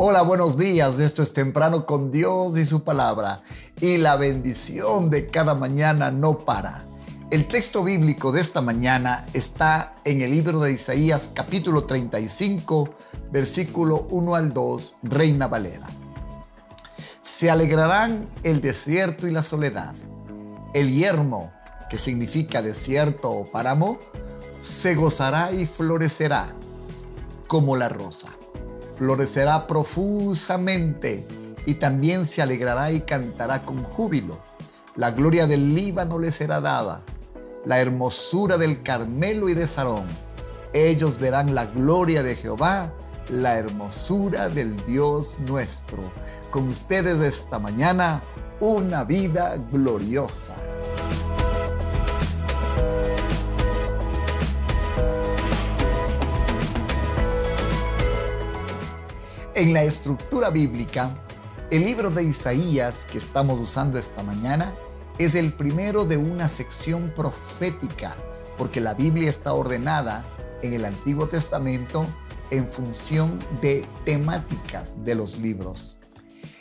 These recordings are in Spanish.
Hola, buenos días. Esto es Temprano con Dios y su palabra. Y la bendición de cada mañana no para. El texto bíblico de esta mañana está en el libro de Isaías capítulo 35, versículo 1 al 2, Reina Valera. Se alegrarán el desierto y la soledad. El yermo, que significa desierto o páramo, se gozará y florecerá como la rosa florecerá profusamente y también se alegrará y cantará con júbilo. La gloria del Líbano le será dada, la hermosura del Carmelo y de Sarón. Ellos verán la gloria de Jehová, la hermosura del Dios nuestro. Con ustedes esta mañana, una vida gloriosa. En la estructura bíblica, el libro de Isaías que estamos usando esta mañana es el primero de una sección profética, porque la Biblia está ordenada en el Antiguo Testamento en función de temáticas de los libros.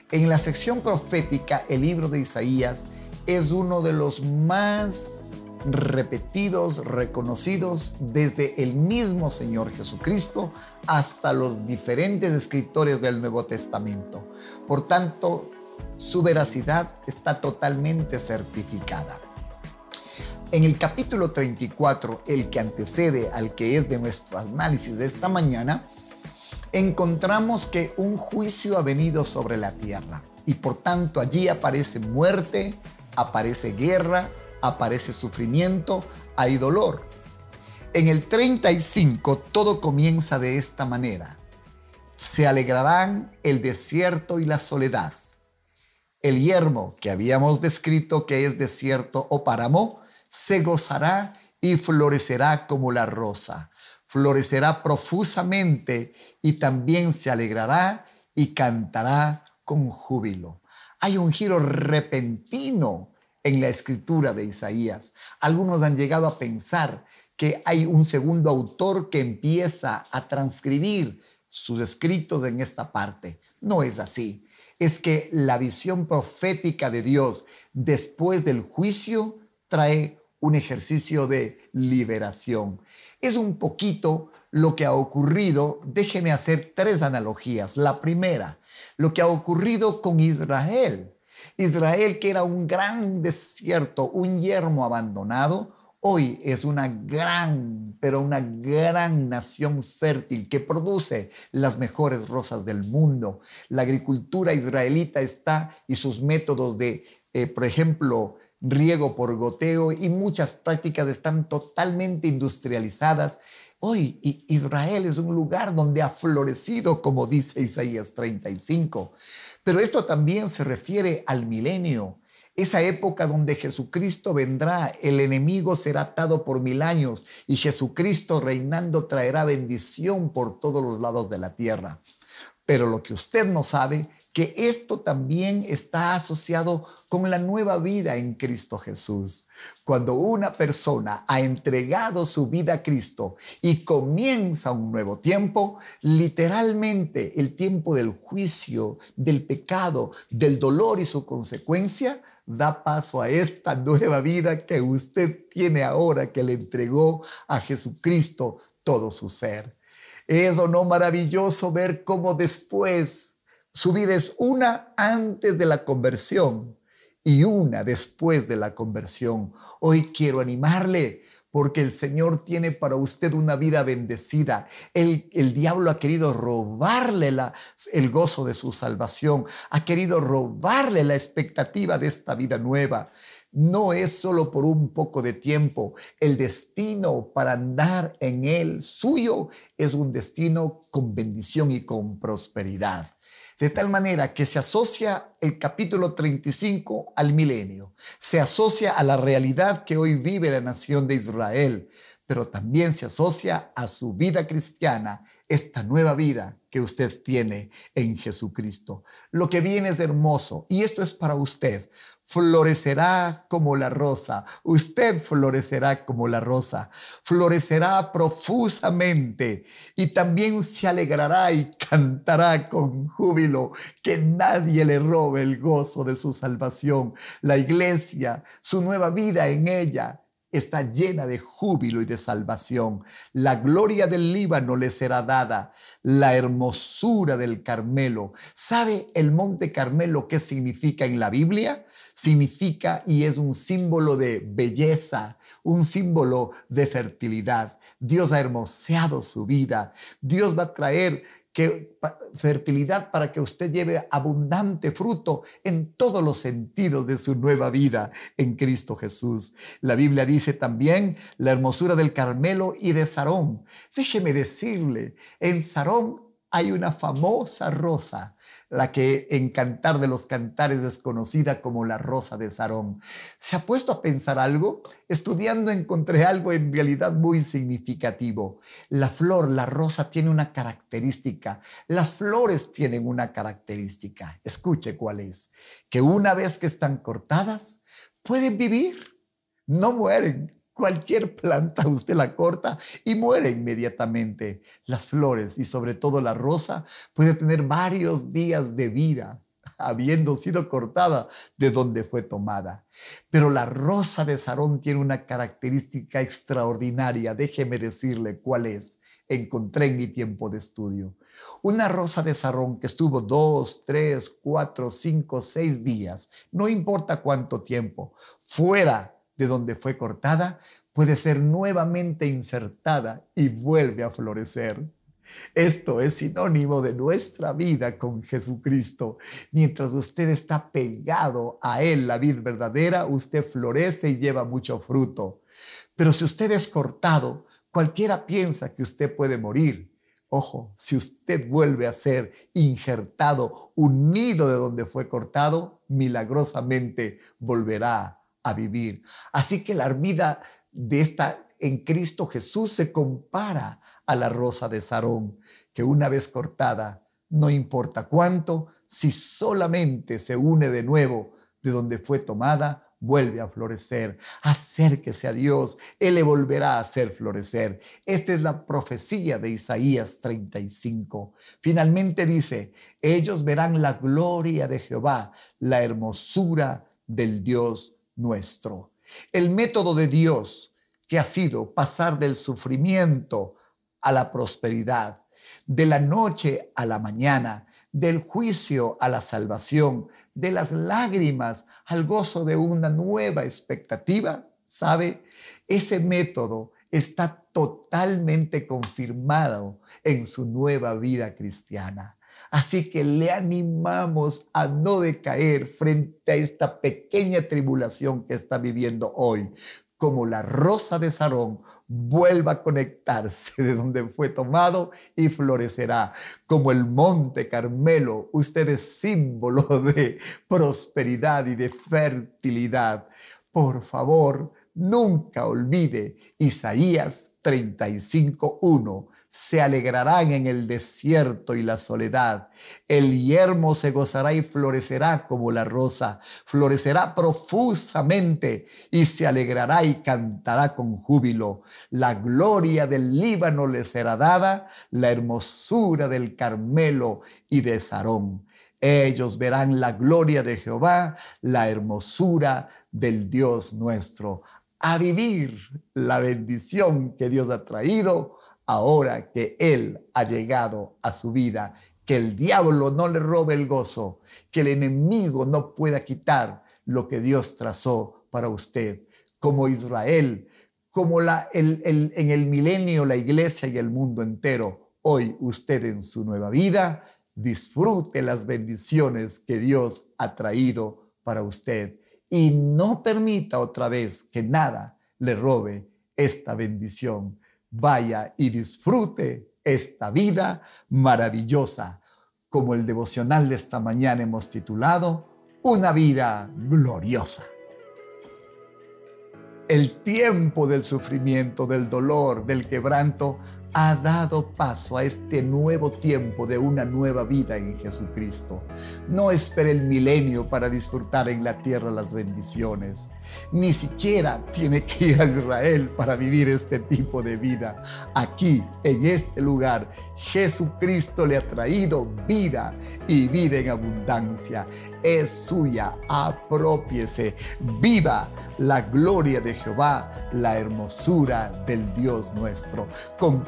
En la sección profética, el libro de Isaías es uno de los más repetidos, reconocidos desde el mismo Señor Jesucristo hasta los diferentes escritores del Nuevo Testamento. Por tanto, su veracidad está totalmente certificada. En el capítulo 34, el que antecede al que es de nuestro análisis de esta mañana, encontramos que un juicio ha venido sobre la tierra y por tanto allí aparece muerte, aparece guerra, aparece sufrimiento, hay dolor. En el 35 todo comienza de esta manera. Se alegrarán el desierto y la soledad. El yermo que habíamos descrito que es desierto o páramo, se gozará y florecerá como la rosa. Florecerá profusamente y también se alegrará y cantará con júbilo. Hay un giro repentino en la escritura de Isaías. Algunos han llegado a pensar que hay un segundo autor que empieza a transcribir sus escritos en esta parte. No es así. Es que la visión profética de Dios después del juicio trae un ejercicio de liberación. Es un poquito lo que ha ocurrido. Déjeme hacer tres analogías. La primera, lo que ha ocurrido con Israel. Israel, que era un gran desierto, un yermo abandonado, hoy es una gran, pero una gran nación fértil que produce las mejores rosas del mundo. La agricultura israelita está y sus métodos de, eh, por ejemplo, riego por goteo y muchas prácticas están totalmente industrializadas. Hoy Israel es un lugar donde ha florecido, como dice Isaías 35. Pero esto también se refiere al milenio, esa época donde Jesucristo vendrá, el enemigo será atado por mil años y Jesucristo reinando traerá bendición por todos los lados de la tierra. Pero lo que usted no sabe que esto también está asociado con la nueva vida en Cristo Jesús. Cuando una persona ha entregado su vida a Cristo y comienza un nuevo tiempo, literalmente el tiempo del juicio, del pecado, del dolor y su consecuencia, da paso a esta nueva vida que usted tiene ahora que le entregó a Jesucristo todo su ser. ¿Es o no maravilloso ver cómo después su vida es una antes de la conversión y una después de la conversión. Hoy quiero animarle porque el Señor tiene para usted una vida bendecida. El, el diablo ha querido robarle la, el gozo de su salvación, ha querido robarle la expectativa de esta vida nueva. No es solo por un poco de tiempo. El destino para andar en él suyo es un destino con bendición y con prosperidad de tal manera que se asocia el capítulo 35 al milenio, se asocia a la realidad que hoy vive la nación de Israel, pero también se asocia a su vida cristiana, esta nueva vida que usted tiene en Jesucristo. Lo que viene es hermoso y esto es para usted. Florecerá como la rosa. Usted florecerá como la rosa. Florecerá profusamente y también se alegrará y cantará con júbilo. Que nadie le robe el gozo de su salvación. La iglesia, su nueva vida en ella está llena de júbilo y de salvación. La gloria del Líbano le será dada, la hermosura del Carmelo. ¿Sabe el monte Carmelo qué significa en la Biblia? Significa y es un símbolo de belleza, un símbolo de fertilidad. Dios ha hermoseado su vida. Dios va a traer fertilidad para que usted lleve abundante fruto en todos los sentidos de su nueva vida en Cristo Jesús. La Biblia dice también la hermosura del Carmelo y de Sarón. Déjeme decirle, en Sarón hay una famosa rosa la que en Cantar de los Cantares es conocida como la Rosa de Sarón. ¿Se ha puesto a pensar algo? Estudiando encontré algo en realidad muy significativo. La flor, la rosa, tiene una característica. Las flores tienen una característica. Escuche cuál es. Que una vez que están cortadas, pueden vivir. No mueren, Cualquier planta usted la corta y muere inmediatamente. Las flores y sobre todo la rosa puede tener varios días de vida habiendo sido cortada de donde fue tomada. Pero la rosa de Sarón tiene una característica extraordinaria. Déjeme decirle cuál es. Encontré en mi tiempo de estudio. Una rosa de Sarón que estuvo dos, tres, cuatro, cinco, seis días, no importa cuánto tiempo, fuera de donde fue cortada puede ser nuevamente insertada y vuelve a florecer. Esto es sinónimo de nuestra vida con Jesucristo. Mientras usted está pegado a Él, la vid verdadera, usted florece y lleva mucho fruto. Pero si usted es cortado, cualquiera piensa que usted puede morir. Ojo, si usted vuelve a ser injertado, unido de donde fue cortado, milagrosamente volverá vivir. Así que la vida de esta en Cristo Jesús se compara a la rosa de Sarón, que una vez cortada, no importa cuánto, si solamente se une de nuevo de donde fue tomada, vuelve a florecer. Acérquese a Dios, Él le volverá a hacer florecer. Esta es la profecía de Isaías 35. Finalmente dice, ellos verán la gloria de Jehová, la hermosura del Dios nuestro. El método de Dios que ha sido pasar del sufrimiento a la prosperidad, de la noche a la mañana, del juicio a la salvación, de las lágrimas al gozo de una nueva expectativa, ¿sabe? Ese método está totalmente confirmado en su nueva vida cristiana. Así que le animamos a no decaer frente a esta pequeña tribulación que está viviendo hoy. Como la rosa de Sarón vuelva a conectarse de donde fue tomado y florecerá. Como el monte Carmelo, usted es símbolo de prosperidad y de fertilidad. Por favor, Nunca olvide Isaías 35.1. Se alegrarán en el desierto y la soledad. El yermo se gozará y florecerá como la rosa. Florecerá profusamente y se alegrará y cantará con júbilo. La gloria del Líbano le será dada, la hermosura del Carmelo y de Sarón. Ellos verán la gloria de Jehová, la hermosura del Dios nuestro a vivir la bendición que Dios ha traído ahora que Él ha llegado a su vida. Que el diablo no le robe el gozo, que el enemigo no pueda quitar lo que Dios trazó para usted. Como Israel, como en el milenio la iglesia y el mundo entero, hoy usted en su nueva vida disfrute las bendiciones que Dios ha traído para usted y no permita otra vez que nada le robe esta bendición. Vaya y disfrute esta vida maravillosa, como el devocional de esta mañana hemos titulado, Una vida gloriosa. El tiempo del sufrimiento, del dolor, del quebranto ha dado paso a este nuevo tiempo de una nueva vida en Jesucristo. No espere el milenio para disfrutar en la tierra las bendiciones. Ni siquiera tiene que ir a Israel para vivir este tipo de vida. Aquí, en este lugar, Jesucristo le ha traído vida y vida en abundancia. Es suya, apropiese, viva la gloria de Jehová, la hermosura del Dios nuestro.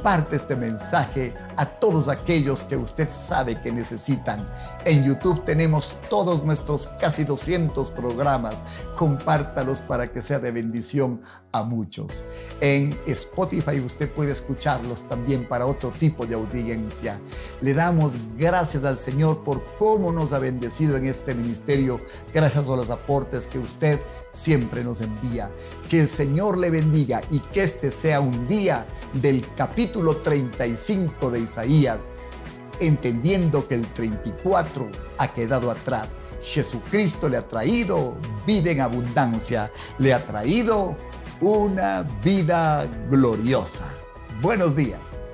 Este mensaje a todos aquellos que usted sabe que necesitan. En YouTube tenemos todos nuestros casi 200 programas. Compártalos para que sea de bendición a muchos. En Spotify usted puede escucharlos también para otro tipo de audiencia. Le damos gracias al Señor por cómo nos ha bendecido en este ministerio, gracias a los aportes que usted siempre nos envía. Que el Señor le bendiga y que este sea un día del capítulo 35 de Isaías, entendiendo que el 34 ha quedado atrás. Jesucristo le ha traído vida en abundancia, le ha traído una vida gloriosa. Buenos días.